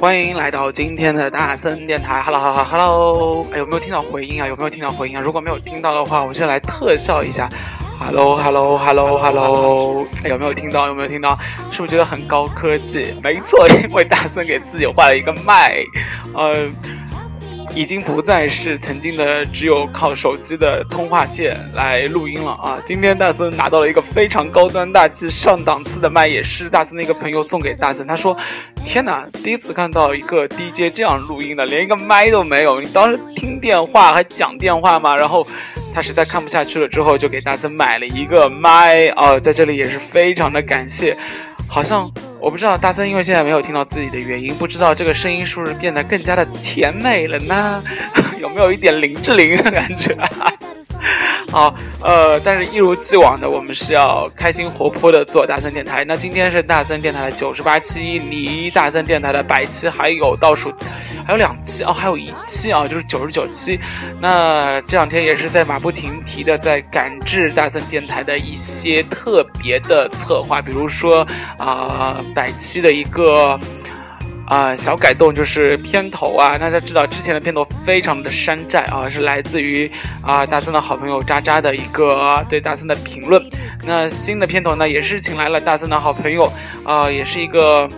欢迎来到今天的大森电台，Hello Hello Hello，哎，有没有听到回音啊？有没有听到回音啊？如果没有听到的话，我先来特效一下，Hello Hello Hello Hello，有没有听到？有没有听到？是不是觉得很高科技？没错，因为大森给自己换了一个麦，呃。已经不再是曾经的只有靠手机的通话键来录音了啊！今天大森拿到了一个非常高端大气上档次的麦，也是大森的一个朋友送给大森。他说：“天哪，第一次看到一个 DJ 这样录音的，连一个麦都没有。你当时听电话还讲电话吗？”然后他实在看不下去了，之后就给大森买了一个麦啊！在这里也是非常的感谢。好像我不知道大森，因为现在没有听到自己的原因，不知道这个声音是不是变得更加的甜美了呢？有没有一点林志玲的感觉？好，呃，但是一如既往的，我们是要开心活泼的做大森电台。那今天是大森电台的九十八期，离大森电台的百期还有倒数。还有两期哦，还有一期啊，就是九十九期。那这两天也是在马不停蹄的在赶制大森电台的一些特别的策划，比如说啊，百期的一个啊小改动，就是片头啊。大家知道之前的片头非常的山寨啊，是来自于啊大森的好朋友渣渣的一个对大森的评论。那新的片头呢，也是请来了大森的好朋友啊，也是一个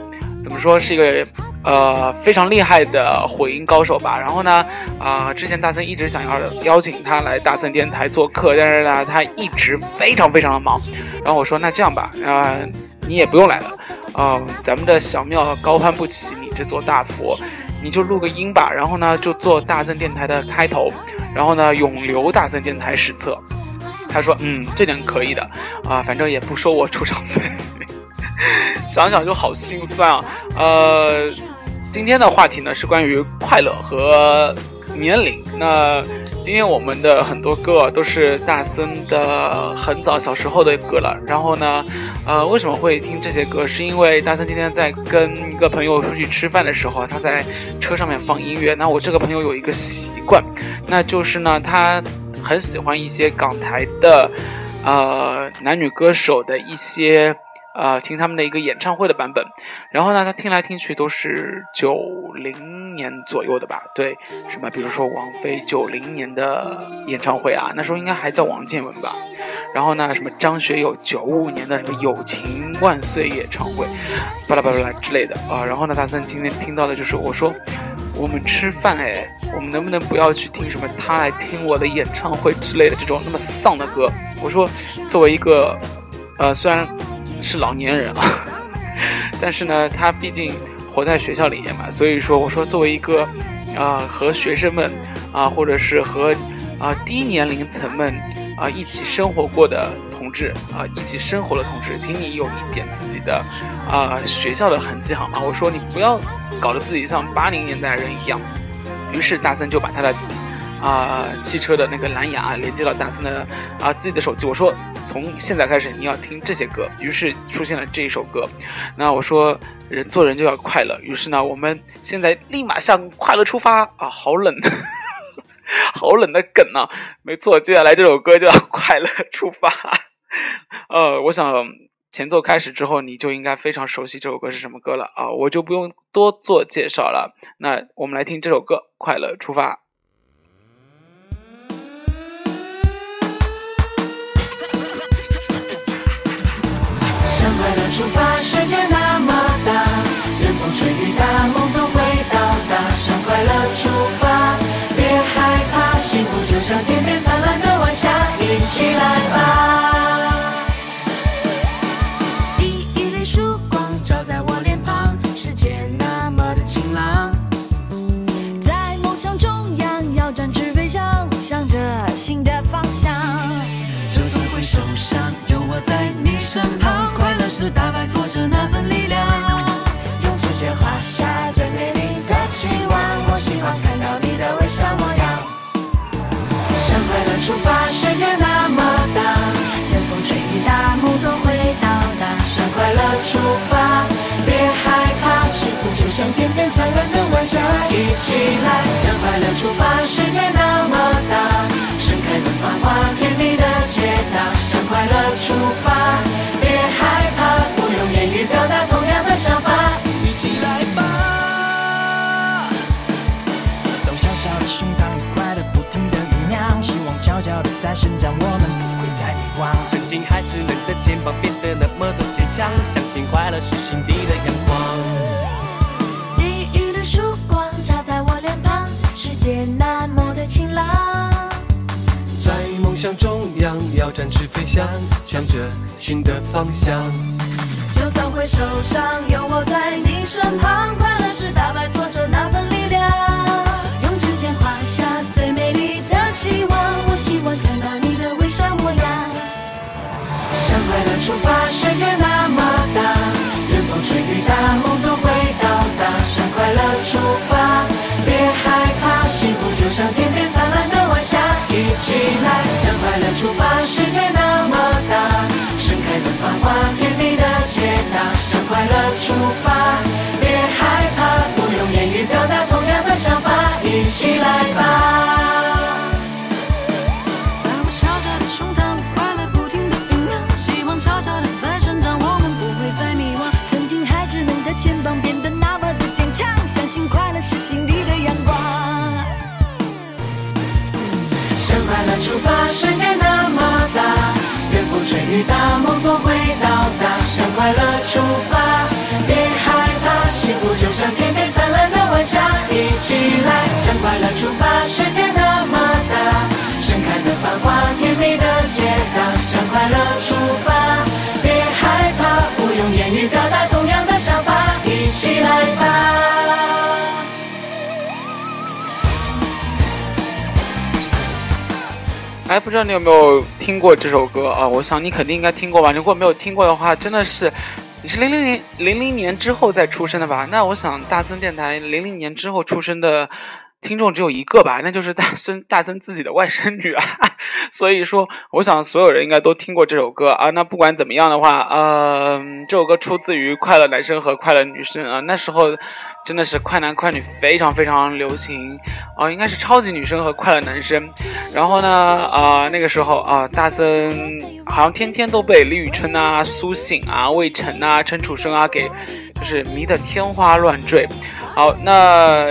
怎么说是一个。呃，非常厉害的混音高手吧。然后呢，啊，之前大森一直想要邀请他来大森电台做客，但是呢，他一直非常非常的忙。然后我说，那这样吧，啊，你也不用来了，啊，咱们的小庙高攀不起你这座大佛，你就录个音吧。然后呢，就做大森电台的开头，然后呢，永留大森电台史册。他说，嗯，这点可以的，啊，反正也不收我出场费。想想就好心酸啊，呃。今天的话题呢是关于快乐和年龄。那今天我们的很多歌都是大森的很早小时候的歌了。然后呢，呃，为什么会听这些歌？是因为大森今天在跟一个朋友出去吃饭的时候，他在车上面放音乐。那我这个朋友有一个习惯，那就是呢，他很喜欢一些港台的呃男女歌手的一些。呃，听他们的一个演唱会的版本，然后呢，他听来听去都是九零年左右的吧？对，什么，比如说王菲九零年的演唱会啊，那时候应该还叫王建文吧？然后呢，什么张学友九五年的什么友情万岁演唱会，巴拉巴拉之类的啊。然后呢，大森今天听到的就是我说，我们吃饭哎，我们能不能不要去听什么他来听我的演唱会之类的这种那么丧的歌？我说，作为一个，呃，虽然。是老年人啊，但是呢，他毕竟活在学校里面嘛，所以说我说作为一个啊和学生们啊，或者是和啊低年龄层们啊一起生活过的同志啊，一起生活的同志，请你有一点自己的啊学校的痕迹好吗？我说你不要搞得自己像八零年代人一样。于是大森就把他的。啊，汽车的那个蓝牙连接到大森的啊自己的手机。我说，从现在开始你要听这些歌。于是出现了这一首歌。那我说，人做人就要快乐。于是呢，我们现在立马向快乐出发啊！好冷，好冷的梗啊！没错，接下来这首歌就要快乐出发。呃，我想前奏开始之后，你就应该非常熟悉这首歌是什么歌了啊！我就不用多做介绍了。那我们来听这首歌《快乐出发》。向快乐出发，世界那么大，任风吹雨打，梦总会到达。向快乐出发，别害怕，幸福就像天边灿烂的晚霞，一起来吧。第一缕曙光照在我脸庞，世界那么的晴朗。在梦想中央，要展翅飞翔，向着新的方向。就算会受伤，有我在你身旁。是打败挫折那份力量，用指尖画下最美丽的期望。我希望看到你的微笑模样。向快乐出发，世界那么大，任风吹雨打，梦总会到达。向快乐出发，别害怕，幸福就像天边灿烂的晚霞，一起来。向快乐出发，世界那么大，盛开的繁花，在生长，我们不会再迷惘。曾经还稚嫩的肩膀变得那么的坚强，相信快乐是心底的阳光。第一缕曙光照在我脸庞，世界那么的晴朗。在梦想中央要展翅飞翔，向着新的方向。就算会受伤，有我在你身旁，快乐是打败挫起来，向快乐出发，世界那么大，盛开的繁花，甜蜜的解答。向快乐出发，别害怕，不用言语表达同样的想法，一起来吧。把我小小的胸膛里快乐不停的酝酿，希望悄悄的在生长，我们不会再迷惘。曾经还稚嫩的肩膀变得那么的坚强，相信快乐是心出发，世界那么大，任风吹雨打，梦总会到达。向快乐出发，别害怕，幸福就像天边灿烂的晚霞。一起来，向快乐出发，世界那么大，盛开的繁花，甜蜜的解答。向快乐出发，别害怕，不用言语表达同样的想法，一起来吧。哎，不知道你有没有听过这首歌啊？我想你肯定应该听过吧。如果没有听过的话，真的是你是零零年零零年之后再出生的吧？那我想大森电台零零年之后出生的听众只有一个吧，那就是大森大森自己的外甥女啊。所以说，我想所有人应该都听过这首歌啊。那不管怎么样的话，嗯、这首歌出自于快乐男生和快乐女生啊。那时候真的是快男快女非常非常流行啊、应该是超级女生和快乐男生。然后呢，啊、那个时候啊、大森好像天天都被李宇春啊、苏醒啊、魏晨啊、陈楚生啊给就是迷得天花乱坠。好，那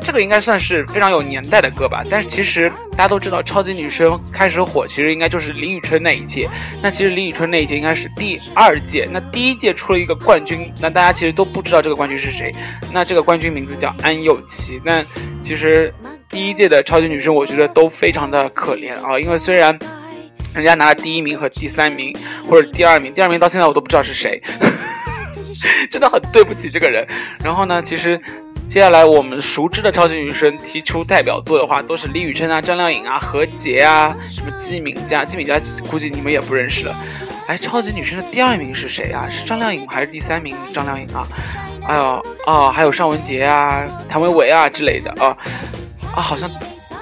这个应该算是非常有年代的歌吧，但是其实大家都知道，超级女声开始火，其实应该就是李宇春那一届。那其实李宇春那一届应该是第二届，那第一届出了一个冠军，那大家其实都不知道这个冠军是谁。那这个冠军名字叫安又琪。那其实第一届的超级女声，我觉得都非常的可怜啊，因为虽然人家拿了第一名和第三名，或者第二名，第二名到现在我都不知道是谁。真的很对不起这个人。然后呢，其实接下来我们熟知的超级女生提出代表作的话，都是李宇春啊、张靓颖啊、何洁啊、什么季敏佳，季敏佳估计你们也不认识了。哎，超级女生的第二名是谁啊？是张靓颖还是第三名张靓颖啊？哎呦哦，还有尚雯婕啊、谭维维啊之类的啊啊，好像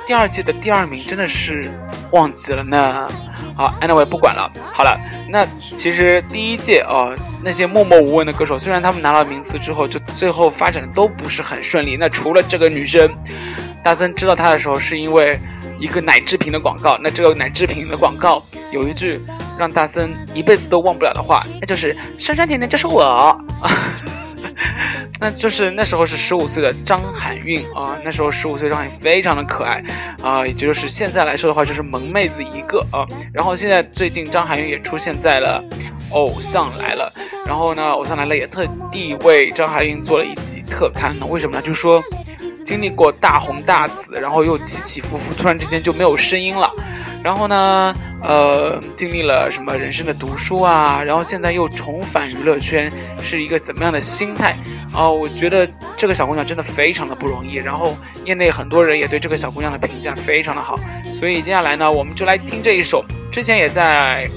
第二届的第二名真的是忘记了呢。好，anyway 不管了。好了，那其实第一届啊、那些默默无闻的歌手，虽然他们拿了名次之后，就最后发展的都不是很顺利。那除了这个女生，大森知道她的时候，是因为一个奶制品的广告。那这个奶制品的广告有一句让大森一辈子都忘不了的话，那就是“酸酸甜甜就是我”。那就是那时候是十五岁的张含韵啊，那时候十五岁张含韵非常的可爱啊，也就是现在来说的话就是萌妹子一个啊。然后现在最近张含韵也出现在了《偶像来了》，然后呢，《偶像来了》也特地为张含韵做了一集特刊呢。为什么呢？就是说经历过大红大紫，然后又起起伏伏，突然之间就没有声音了。然后呢，呃，经历了什么人生的读书啊，然后现在又重返娱乐圈，是一个怎么样的心态？哦、我觉得这个小姑娘真的非常的不容易。然后业内很多人也对这个小姑娘的评价非常的好，所以接下来呢，我们就来听这一首，之前也在，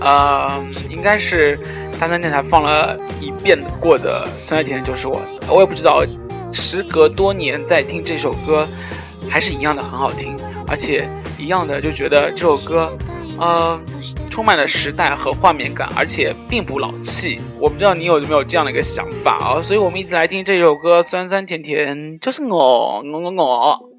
呃，应该是三三电台放了一遍过的《酸酸甜甜就是我》，我也不知道，时隔多年再听这首歌，还是一样的很好听，而且一样的就觉得这首歌，呃，充满了时代和画面感，而且并不老气。我不知道你有没有这样的一个想法啊？所以我们一起来听这首歌，酸酸甜甜就是我，我我我。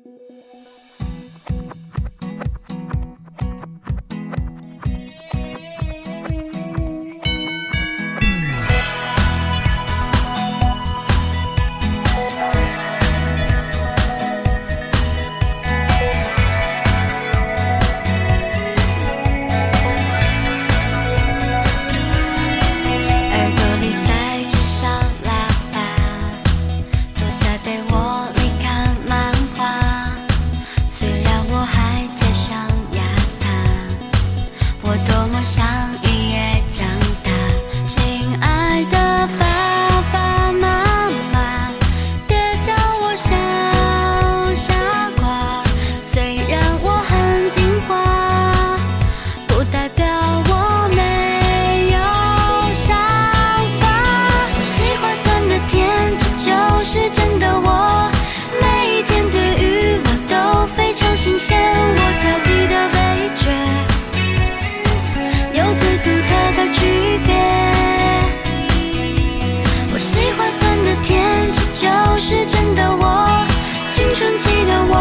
我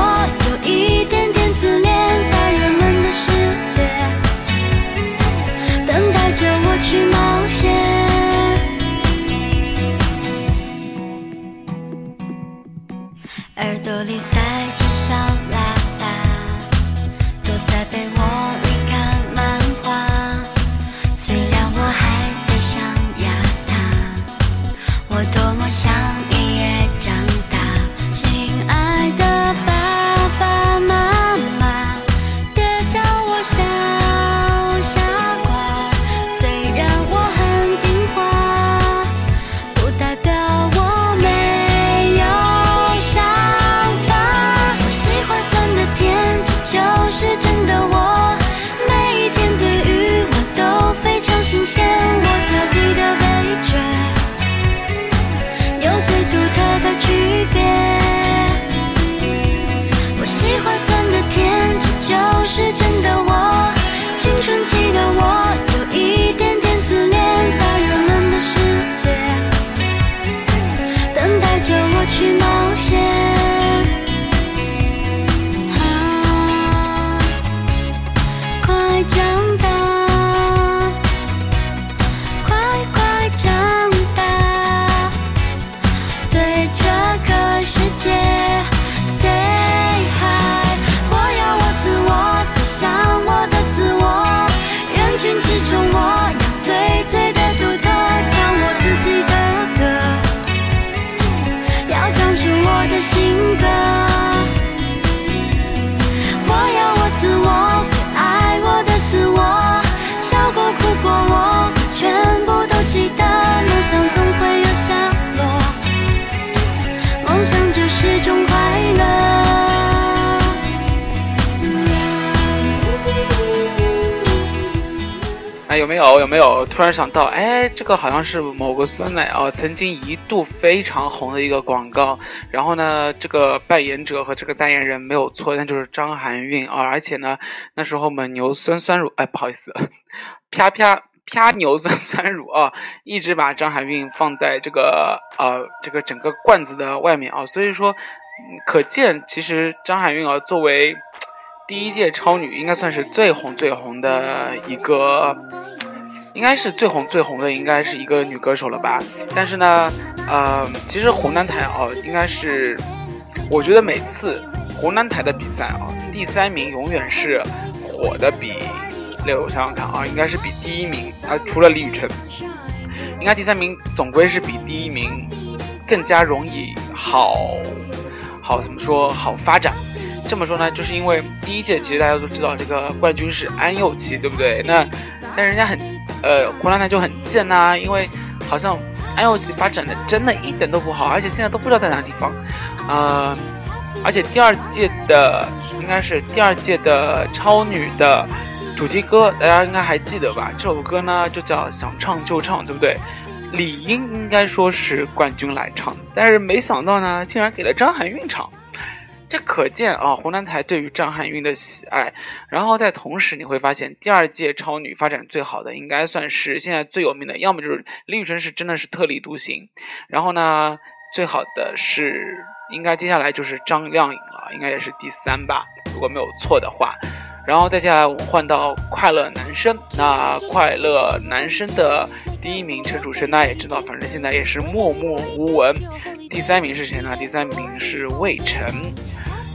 有一点点自恋，大人们的世界等待着我去冒险，耳朵里塞着小。没有？有没有？突然想到，哎，这个好像是某个酸奶啊，曾经一度非常红的一个广告。然后呢，这个扮演者和这个代言人没有错，那就是张含韵啊。而且呢，那时候蒙牛酸酸乳，哎，不好意思，啪啪啪牛酸酸乳啊，一直把张含韵放在这个呃这个整个罐子的外面啊。所以说，可见其实张含韵啊，作为。第一届超女应该算是最红最红的一个，应该是最红最红的，应该是一个女歌手了吧？但是呢，呃，其实湖南台哦，应该是，我觉得每次湖南台的比赛啊，第三名永远是火的比，我想想看啊，应该是比第一名啊，除了李宇春，应该第三名总归是比第一名更加容易好，好怎么说好发展。这么说呢，就是因为第一届其实大家都知道这个冠军是安又琪，对不对？那但人家很，呃，湖南台就很贱呐，因为好像安又琪发展的真的一点都不好，而且现在都不知道在哪个地方，呃，而且第二届的应该是第二届的超女的主题歌，大家应该还记得吧？这首歌呢就叫想唱就唱，对不对？理应应该说是冠军来唱，但是没想到呢，竟然给了张含韵唱。这可见啊，湖南台对于张含韵的喜爱。然后在同时，你会发现第二届超女发展最好的，应该算是现在最有名的，要么就是李宇春是真的是特立独行。然后呢，最好的是应该接下来就是张靓颖了，应该也是第三吧，如果没有错的话。然后再接下来我们换到快乐男生，那快乐男生的第一名陈楚生，大家也知道，反正现在也是默默无闻。第三名是谁呢？第三名是魏晨。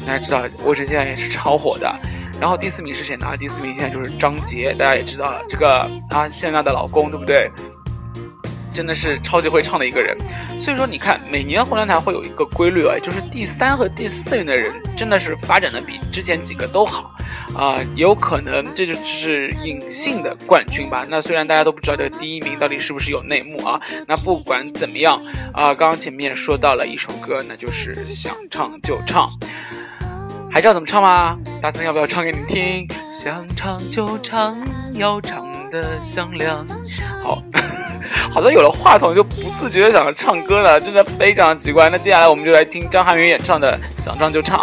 大家知道魏晨现在也是超火的，然后第四名是谁呢？第四名现在就是张杰，大家也知道了，这个啊谢娜的老公，对不对？真的是超级会唱的一个人。所以说，你看每年湖南台会有一个规律啊，就是第三和第四名的人真的是发展的比之前几个都好啊，有可能这就是隐性的冠军吧。那虽然大家都不知道这个第一名到底是不是有内幕啊，那不管怎么样啊，刚刚前面说到了一首歌，那就是想唱就唱。还知道怎么唱吗？大森要不要唱给你听？想唱就唱，要唱的响亮。好，好像有了话筒就不自觉的想唱歌了，真的非常奇怪。那接下来我们就来听张含韵演唱的《想唱就唱》。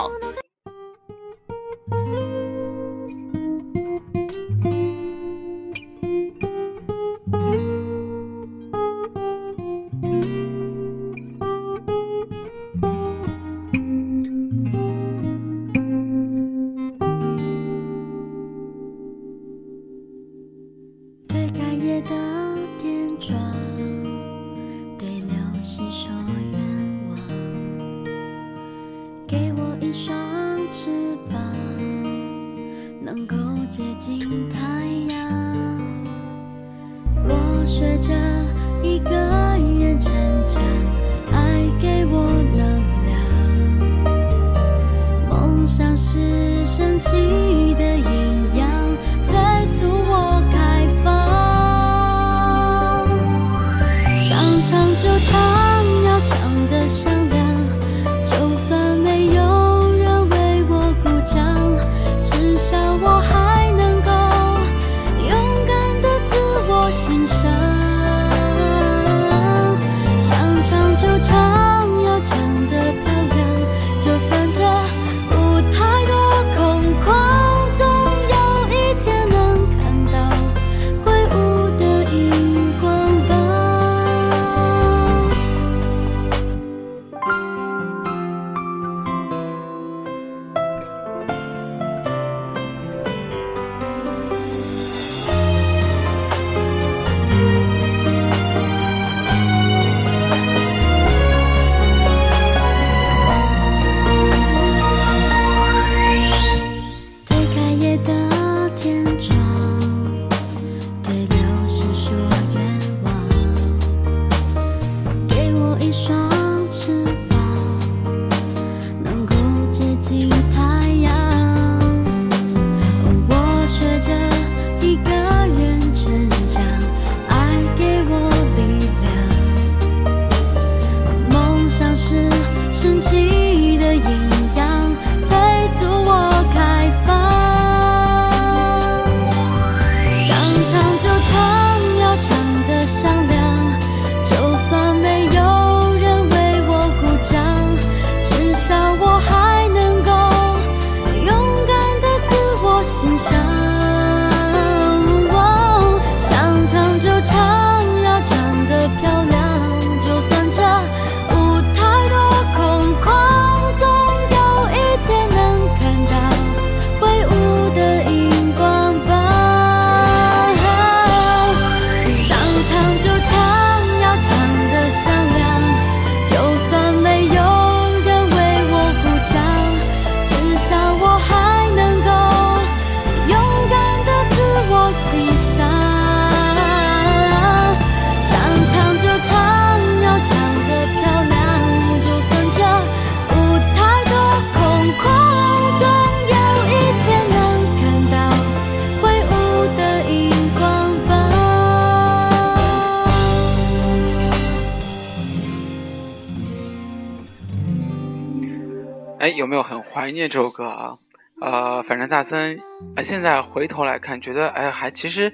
有没有很怀念这首歌啊？呃，反正大森，呃，现在回头来看，觉得哎，还其实，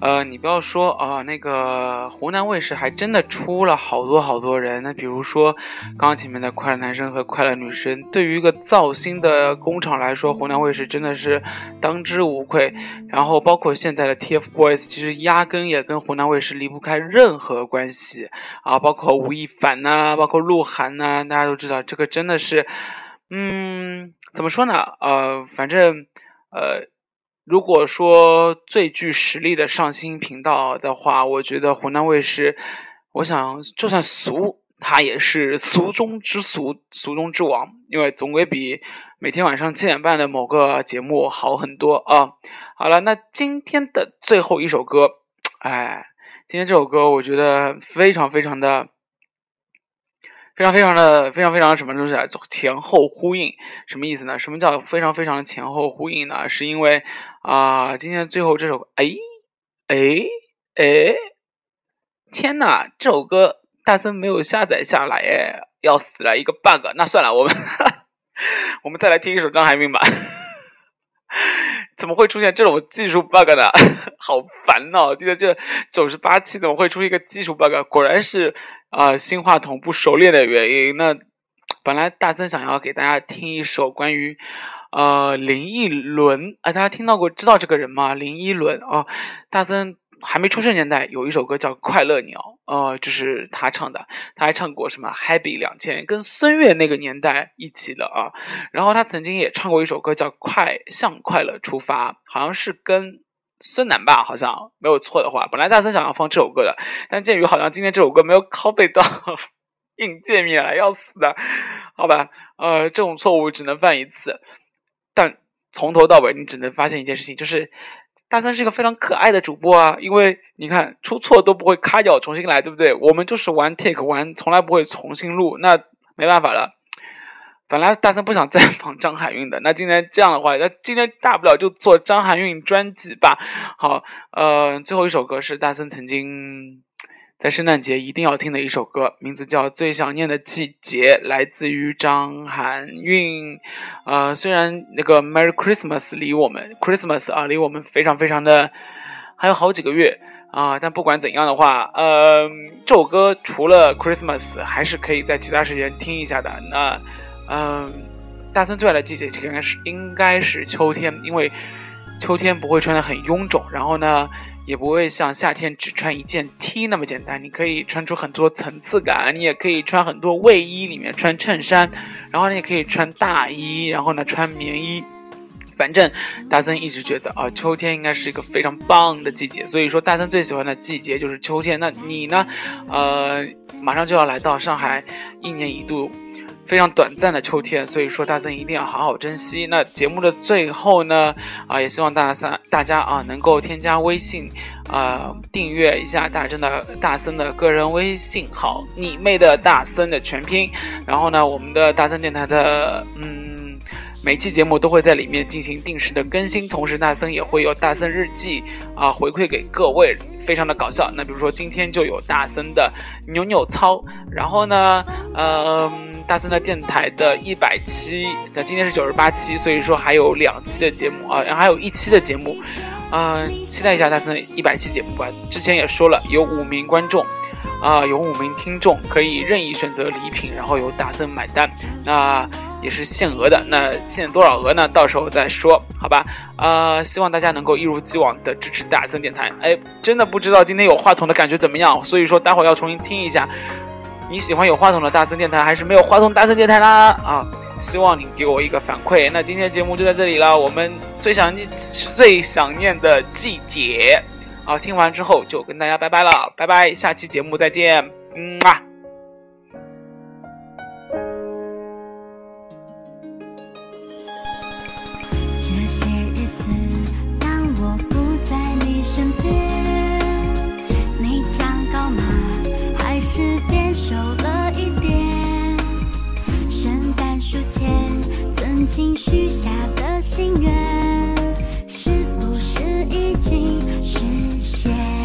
呃，你不要说啊，那个湖南卫视还真的出了好多好多人。那比如说，刚刚前面的快乐男生和快乐女生，对于一个造星的工厂来说，湖南卫视真的是当之无愧。然后包括现在的 TFBOYS，其实压根也跟湖南卫视离不开任何关系啊。包括吴亦凡呐，包括鹿晗呐，大家都知道，这个真的是，嗯。怎么说呢？呃，反正，呃，如果说最具实力的上新频道的话，我觉得湖南卫视，我想就算俗，它也是俗中之俗，俗中之王，因为总归比每天晚上七点半的某个节目好很多啊。好了，那今天的最后一首歌，哎，今天这首歌我觉得非常非常的。非常非常的非常非常什么东西啊？前后呼应，什么意思呢？什么叫非常非常的前后呼应呢？是因为啊，今天最后这首，哎哎哎，天呐，这首歌大森没有下载下来，哎，要死了，一个 bug。那算了，我们 我们再来听一首张海明吧。怎么会出现这种技术 bug 呢？好烦哦！今天这九十八期怎么会出一个技术 bug？果然是。啊，新话筒不熟练的原因。那本来大森想要给大家听一首关于呃林忆轮，啊，大家听到过知道这个人吗？林依轮啊，大森还没出生年代有一首歌叫《快乐鸟》，呃，就是他唱的，他还唱过什么《Happy 两千》，跟孙悦那个年代一起的啊。然后他曾经也唱过一首歌叫《快向快乐出发》，好像是跟。孙楠吧，好像没有错的话，本来大森想要放这首歌的，但鉴于好像今天这首歌没有拷贝到 硬界面了，要死的，好吧，呃，这种错误只能犯一次，但从头到尾你只能发现一件事情，就是大森是一个非常可爱的主播啊，因为你看出错都不会卡掉重新来，对不对？我们就是玩 take 玩，从来不会重新录，那没办法了。本来大森不想再放张含韵的，那今天这样的话，那今天大不了就做张含韵专辑吧。好，呃，最后一首歌是大森曾经在圣诞节一定要听的一首歌，名字叫《最想念的季节》，来自于张含韵。呃，虽然那个 Merry Christmas 离我们 Christmas 啊，离我们非常非常的还有好几个月啊，但不管怎样的话，呃，这首歌除了 Christmas 还是可以在其他时间听一下的。那。嗯，大森最爱的季节应该是应该是秋天，因为秋天不会穿的很臃肿，然后呢，也不会像夏天只穿一件 T 那么简单，你可以穿出很多层次感，你也可以穿很多卫衣里面穿衬衫，然后你也可以穿大衣，然后呢穿棉衣，反正大森一直觉得啊，秋天应该是一个非常棒的季节，所以说大森最喜欢的季节就是秋天。那你呢？呃，马上就要来到上海，一年一度。非常短暂的秋天，所以说大森一定要好好珍惜。那节目的最后呢，啊，也希望大家三大家啊能够添加微信，啊，订阅一下大森的大森的个人微信号，你妹的大森的全拼。然后呢，我们的大森电台的嗯，每期节目都会在里面进行定时的更新，同时大森也会有大森日记啊回馈给各位，非常的搞笑。那比如说今天就有大森的扭扭操，然后呢，嗯。大森的电台的一百期，那今天是九十八期，所以说还有两期的节目啊，还有一期的节目，嗯，期待一下大森的一百期节目吧。之前也说了，有五名观众，啊，有五名听众可以任意选择礼品，然后由大森买单，那也是限额的，那限多少额呢？到时候再说，好吧？啊，希望大家能够一如既往的支持大森电台。哎，真的不知道今天有话筒的感觉怎么样，所以说待会儿要重新听一下。你喜欢有话筒的大森电台，还是没有话筒大森电台呢？啊，希望你给我一个反馈。那今天的节目就在这里了，我们最想念、最想念的季节，好，听完之后就跟大家拜拜了，拜拜，下期节目再见，嗯啊。许下的心愿，是不是已经实现？